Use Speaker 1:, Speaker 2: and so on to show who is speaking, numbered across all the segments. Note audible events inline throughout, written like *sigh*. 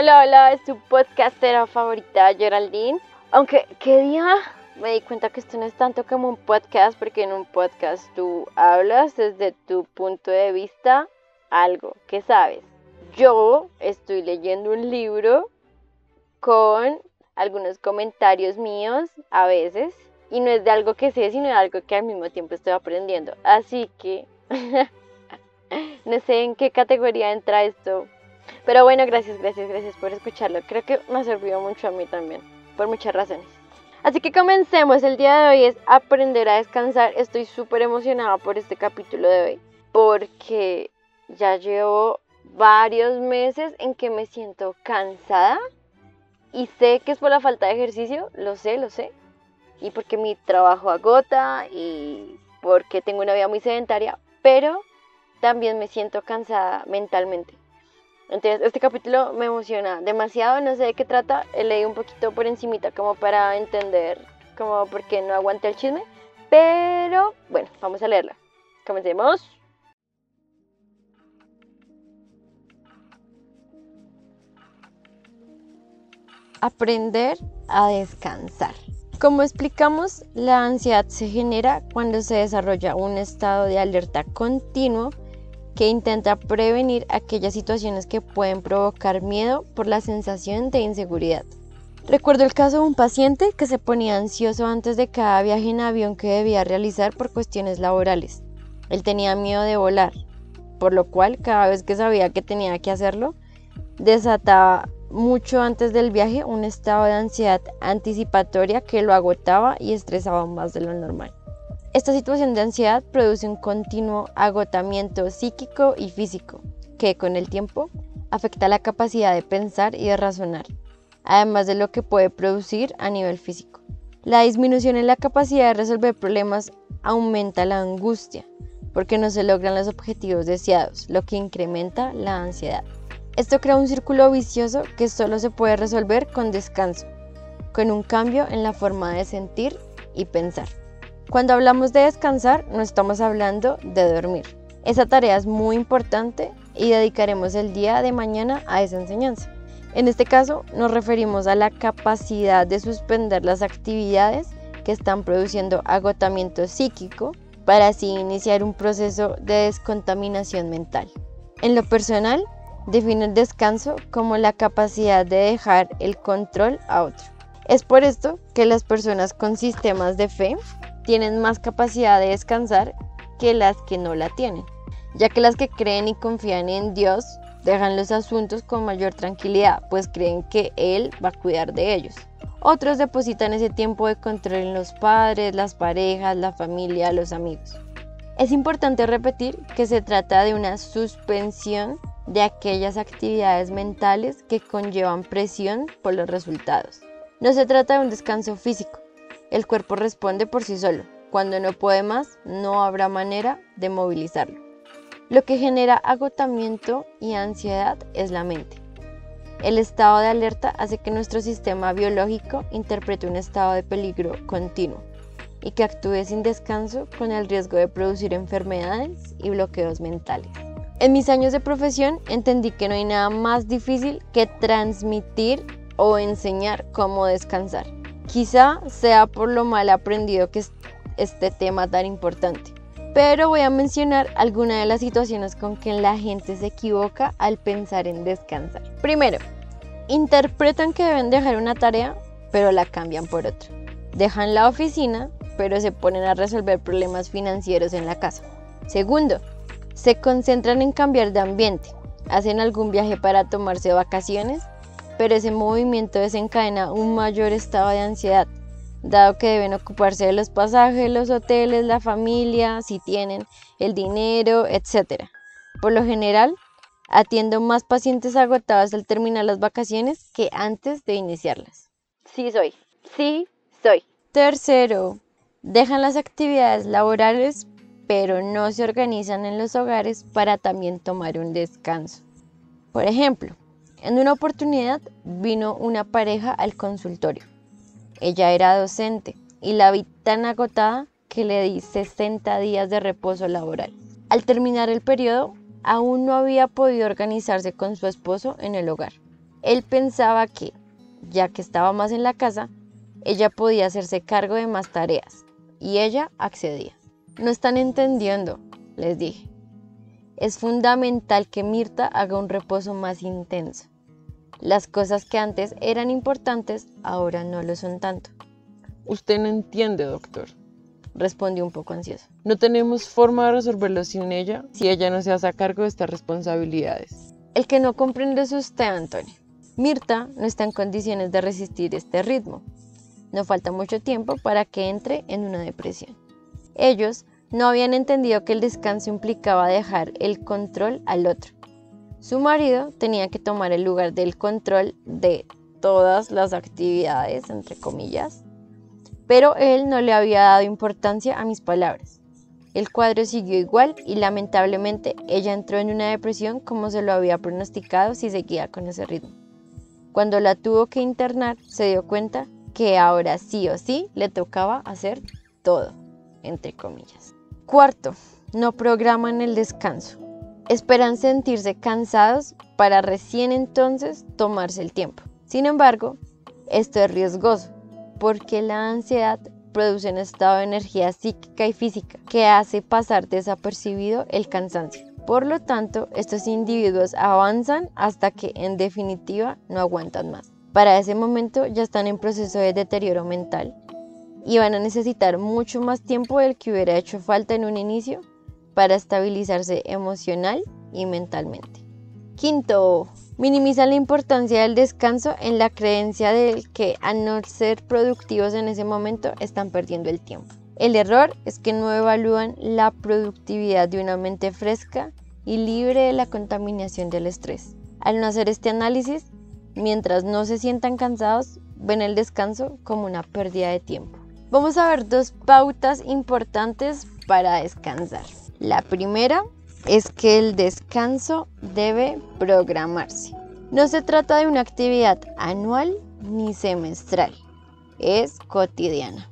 Speaker 1: Hola, hola, es tu podcastera favorita, Geraldine. Aunque, ¿qué día? Me di cuenta que esto no es tanto como un podcast, porque en un podcast tú hablas desde tu punto de vista algo que sabes. Yo estoy leyendo un libro con algunos comentarios míos a veces, y no es de algo que sé, sino de algo que al mismo tiempo estoy aprendiendo. Así que *laughs* no sé en qué categoría entra esto pero bueno, gracias, gracias, gracias por escucharlo. Creo que me servido mucho a mí también, por muchas razones. Así que comencemos. El día de hoy es aprender a descansar. Estoy súper emocionada por este capítulo de hoy, porque ya llevo varios meses en que me siento cansada y sé que es por la falta de ejercicio, lo sé, lo sé. Y porque mi trabajo agota y porque tengo una vida muy sedentaria, pero también me siento cansada mentalmente. Entonces, este capítulo me emociona demasiado, no sé de qué trata, leí un poquito por encimita como para entender como por qué no aguanté el chisme, pero bueno, vamos a leerla. Comencemos. Aprender a descansar. Como explicamos, la ansiedad se genera cuando se desarrolla un estado de alerta continuo que intenta prevenir aquellas situaciones que pueden provocar miedo por la sensación de inseguridad. Recuerdo el caso de un paciente que se ponía ansioso antes de cada viaje en avión que debía realizar por cuestiones laborales. Él tenía miedo de volar, por lo cual cada vez que sabía que tenía que hacerlo, desataba mucho antes del viaje un estado de ansiedad anticipatoria que lo agotaba y estresaba más de lo normal. Esta situación de ansiedad produce un continuo agotamiento psíquico y físico, que con el tiempo afecta la capacidad de pensar y de razonar, además de lo que puede producir a nivel físico. La disminución en la capacidad de resolver problemas aumenta la angustia, porque no se logran los objetivos deseados, lo que incrementa la ansiedad. Esto crea un círculo vicioso que solo se puede resolver con descanso, con un cambio en la forma de sentir y pensar. Cuando hablamos de descansar, no estamos hablando de dormir. Esa tarea es muy importante y dedicaremos el día de mañana a esa enseñanza. En este caso, nos referimos a la capacidad de suspender las actividades que están produciendo agotamiento psíquico para así iniciar un proceso de descontaminación mental. En lo personal, defino el descanso como la capacidad de dejar el control a otro. Es por esto que las personas con sistemas de fe tienen más capacidad de descansar que las que no la tienen, ya que las que creen y confían en Dios dejan los asuntos con mayor tranquilidad, pues creen que Él va a cuidar de ellos. Otros depositan ese tiempo de control en los padres, las parejas, la familia, los amigos. Es importante repetir que se trata de una suspensión de aquellas actividades mentales que conllevan presión por los resultados. No se trata de un descanso físico, el cuerpo responde por sí solo. Cuando no puede más, no habrá manera de movilizarlo. Lo que genera agotamiento y ansiedad es la mente. El estado de alerta hace que nuestro sistema biológico interprete un estado de peligro continuo y que actúe sin descanso con el riesgo de producir enfermedades y bloqueos mentales. En mis años de profesión entendí que no hay nada más difícil que transmitir o enseñar cómo descansar. Quizá sea por lo mal aprendido que es este tema tan importante. Pero voy a mencionar algunas de las situaciones con que la gente se equivoca al pensar en descansar. Primero, interpretan que deben dejar una tarea, pero la cambian por otra. Dejan la oficina, pero se ponen a resolver problemas financieros en la casa. Segundo, se concentran en cambiar de ambiente. Hacen algún viaje para tomarse vacaciones, pero ese movimiento desencadena un mayor estado de ansiedad, dado que deben ocuparse de los pasajes, los hoteles, la familia, si tienen, el dinero, etc. Por lo general, atiendo más pacientes agotados al terminar las vacaciones que antes de iniciarlas. Sí soy, sí soy. Tercero, dejan las actividades laborales pero no se organizan en los hogares para también tomar un descanso. Por ejemplo, en una oportunidad vino una pareja al consultorio. Ella era docente y la vi tan agotada que le di 60 días de reposo laboral. Al terminar el periodo, aún no había podido organizarse con su esposo en el hogar. Él pensaba que, ya que estaba más en la casa, ella podía hacerse cargo de más tareas, y ella accedía. No están entendiendo, les dije. Es fundamental que Mirta haga un reposo más intenso. Las cosas que antes eran importantes ahora no lo son tanto.
Speaker 2: Usted no entiende, doctor.
Speaker 1: Respondió un poco ansioso.
Speaker 2: No tenemos forma de resolverlo sin ella si ella no se hace cargo de estas responsabilidades.
Speaker 1: El que no comprende es usted, Antonio. Mirta no está en condiciones de resistir este ritmo. No falta mucho tiempo para que entre en una depresión. Ellos no habían entendido que el descanso implicaba dejar el control al otro. Su marido tenía que tomar el lugar del control de todas las actividades, entre comillas, pero él no le había dado importancia a mis palabras. El cuadro siguió igual y lamentablemente ella entró en una depresión como se lo había pronosticado si seguía con ese ritmo. Cuando la tuvo que internar, se dio cuenta que ahora sí o sí le tocaba hacer todo, entre comillas. Cuarto, no programan el descanso. Esperan sentirse cansados para recién entonces tomarse el tiempo. Sin embargo, esto es riesgoso porque la ansiedad produce un estado de energía psíquica y física que hace pasar desapercibido el cansancio. Por lo tanto, estos individuos avanzan hasta que en definitiva no aguantan más. Para ese momento ya están en proceso de deterioro mental y van a necesitar mucho más tiempo del que hubiera hecho falta en un inicio para estabilizarse emocional y mentalmente. Quinto, minimiza la importancia del descanso en la creencia de que al no ser productivos en ese momento están perdiendo el tiempo. El error es que no evalúan la productividad de una mente fresca y libre de la contaminación del estrés. Al no hacer este análisis, mientras no se sientan cansados, ven el descanso como una pérdida de tiempo. Vamos a ver dos pautas importantes para descansar. La primera es que el descanso debe programarse. No se trata de una actividad anual ni semestral, es cotidiana.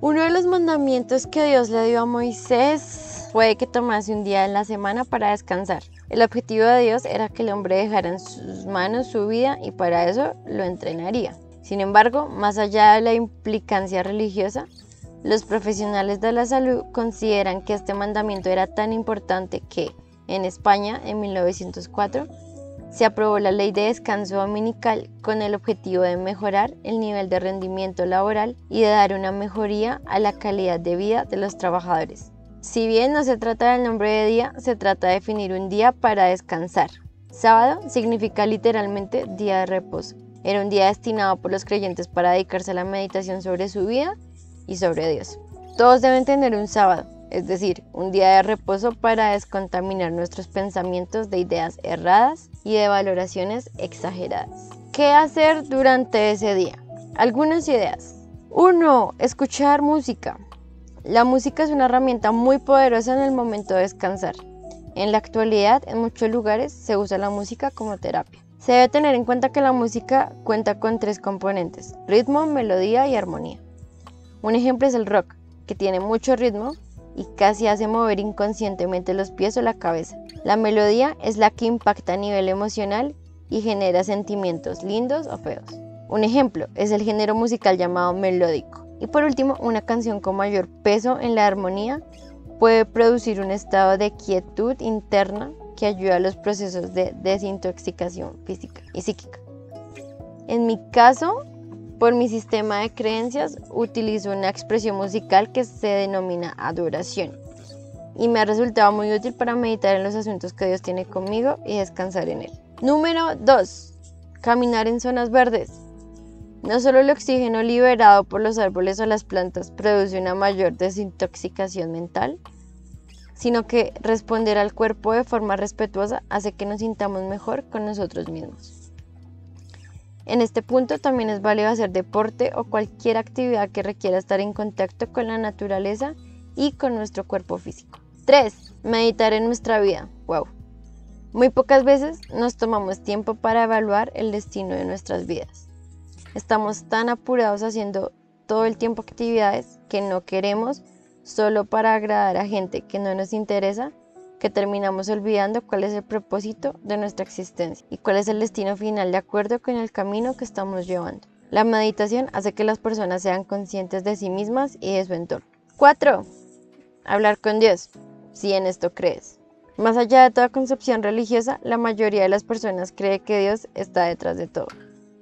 Speaker 1: Uno de los mandamientos que Dios le dio a Moisés fue que tomase un día en la semana para descansar. El objetivo de Dios era que el hombre dejara en sus manos su vida y para eso lo entrenaría. Sin embargo, más allá de la implicancia religiosa, los profesionales de la salud consideran que este mandamiento era tan importante que, en España, en 1904, se aprobó la ley de descanso dominical con el objetivo de mejorar el nivel de rendimiento laboral y de dar una mejoría a la calidad de vida de los trabajadores. Si bien no se trata del nombre de día, se trata de definir un día para descansar. Sábado significa literalmente día de reposo. Era un día destinado por los creyentes para dedicarse a la meditación sobre su vida y sobre Dios. Todos deben tener un sábado, es decir, un día de reposo para descontaminar nuestros pensamientos de ideas erradas y de valoraciones exageradas. ¿Qué hacer durante ese día? Algunas ideas. 1. Escuchar música. La música es una herramienta muy poderosa en el momento de descansar. En la actualidad, en muchos lugares se usa la música como terapia. Se debe tener en cuenta que la música cuenta con tres componentes, ritmo, melodía y armonía. Un ejemplo es el rock, que tiene mucho ritmo, y casi hace mover inconscientemente los pies o la cabeza. La melodía es la que impacta a nivel emocional y genera sentimientos lindos o feos. Un ejemplo es el género musical llamado melódico. Y por último, una canción con mayor peso en la armonía puede producir un estado de quietud interna que ayuda a los procesos de desintoxicación física y psíquica. En mi caso, por mi sistema de creencias utilizo una expresión musical que se denomina adoración y me ha resultado muy útil para meditar en los asuntos que Dios tiene conmigo y descansar en Él. Número 2. Caminar en zonas verdes. No solo el oxígeno liberado por los árboles o las plantas produce una mayor desintoxicación mental, sino que responder al cuerpo de forma respetuosa hace que nos sintamos mejor con nosotros mismos. En este punto también es válido hacer deporte o cualquier actividad que requiera estar en contacto con la naturaleza y con nuestro cuerpo físico. 3. Meditar en nuestra vida. Wow. Muy pocas veces nos tomamos tiempo para evaluar el destino de nuestras vidas. Estamos tan apurados haciendo todo el tiempo actividades que no queremos solo para agradar a gente que no nos interesa, que terminamos olvidando cuál es el propósito de nuestra existencia y cuál es el destino final de acuerdo con el camino que estamos llevando. La meditación hace que las personas sean conscientes de sí mismas y de su entorno. 4. Hablar con Dios, si en esto crees. Más allá de toda concepción religiosa, la mayoría de las personas cree que Dios está detrás de todo.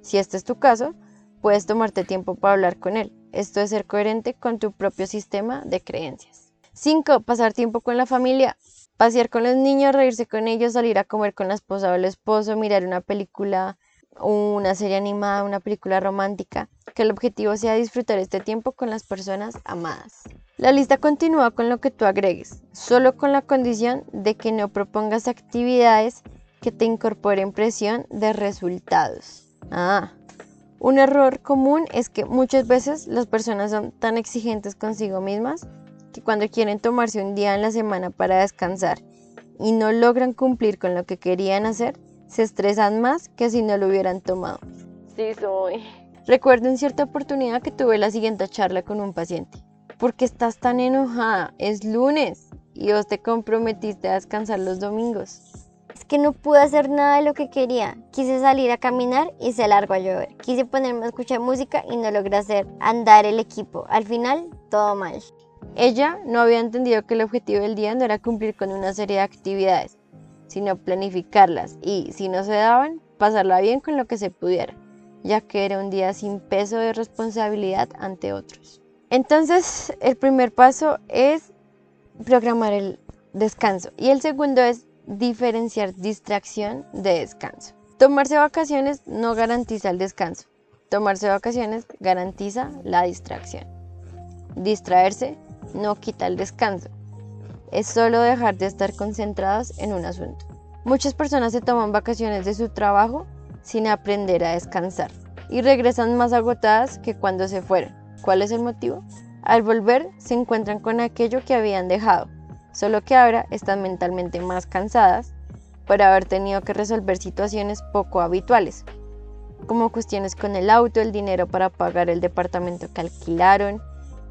Speaker 1: Si este es tu caso, puedes tomarte tiempo para hablar con Él. Esto es ser coherente con tu propio sistema de creencias. 5. Pasar tiempo con la familia. Pasear con los niños, reírse con ellos, salir a comer con la esposa o el esposo, mirar una película, una serie animada, una película romántica. Que el objetivo sea disfrutar este tiempo con las personas amadas. La lista continúa con lo que tú agregues, solo con la condición de que no propongas actividades que te incorporen presión de resultados. Ah, un error común es que muchas veces las personas son tan exigentes consigo mismas que cuando quieren tomarse un día en la semana para descansar y no logran cumplir con lo que querían hacer, se estresan más que si no lo hubieran tomado.
Speaker 2: Sí, soy.
Speaker 1: Recuerdo en cierta oportunidad que tuve la siguiente charla con un paciente. ¿Por qué estás tan enojada? Es lunes y vos te comprometiste a descansar los domingos.
Speaker 3: Que no pude hacer nada de lo que quería. Quise salir a caminar y se largó a llover. Quise ponerme a escuchar música y no logré hacer andar el equipo. Al final, todo mal.
Speaker 1: Ella no había entendido que el objetivo del día no era cumplir con una serie de actividades, sino planificarlas y, si no se daban, pasarla bien con lo que se pudiera, ya que era un día sin peso de responsabilidad ante otros. Entonces, el primer paso es programar el descanso y el segundo es diferenciar distracción de descanso. Tomarse vacaciones no garantiza el descanso. Tomarse vacaciones garantiza la distracción. Distraerse no quita el descanso. Es solo dejar de estar concentrados en un asunto. Muchas personas se toman vacaciones de su trabajo sin aprender a descansar y regresan más agotadas que cuando se fueron. ¿Cuál es el motivo? Al volver se encuentran con aquello que habían dejado, solo que ahora están mentalmente más cansadas por haber tenido que resolver situaciones poco habituales, como cuestiones con el auto, el dinero para pagar el departamento que alquilaron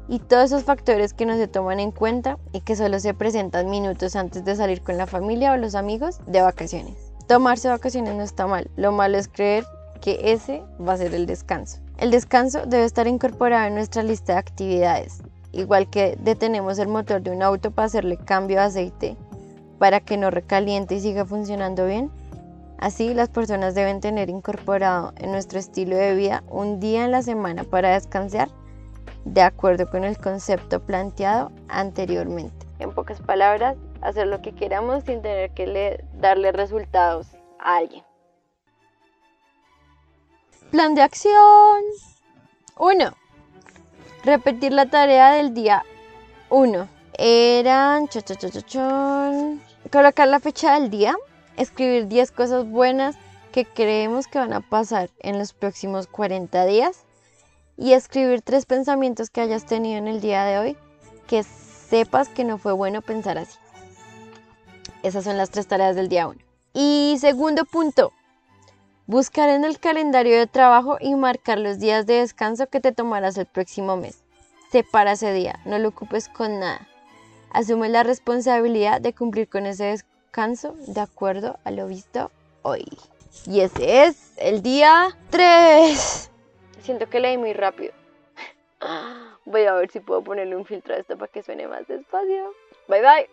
Speaker 1: y todos esos factores que no se toman en cuenta y que solo se presentan minutos antes de salir con la familia o los amigos de vacaciones. Tomarse vacaciones no está mal, lo malo es creer que ese va a ser el descanso. El descanso debe estar incorporado en nuestra lista de actividades, igual que detenemos el motor de un auto para hacerle cambio de aceite para que no recaliente y siga funcionando bien. Así las personas deben tener incorporado en nuestro estilo de vida un día en la semana para descansar de acuerdo con el concepto planteado anteriormente. En pocas palabras, hacer lo que queramos sin tener que darle resultados a alguien. Plan de acción. 1. Repetir la tarea del día 1. Eran colocar la fecha del día, escribir 10 cosas buenas que creemos que van a pasar en los próximos 40 días y escribir tres pensamientos que hayas tenido en el día de hoy que sepas que no fue bueno pensar así. Esas son las tres tareas del día 1. Y segundo punto, Buscar en el calendario de trabajo y marcar los días de descanso que te tomarás el próximo mes. Separa ese día, no lo ocupes con nada. Asume la responsabilidad de cumplir con ese descanso de acuerdo a lo visto hoy. Y ese es el día 3. Siento que leí muy rápido. Voy a ver si puedo ponerle un filtro a esto para que suene más despacio. Bye bye.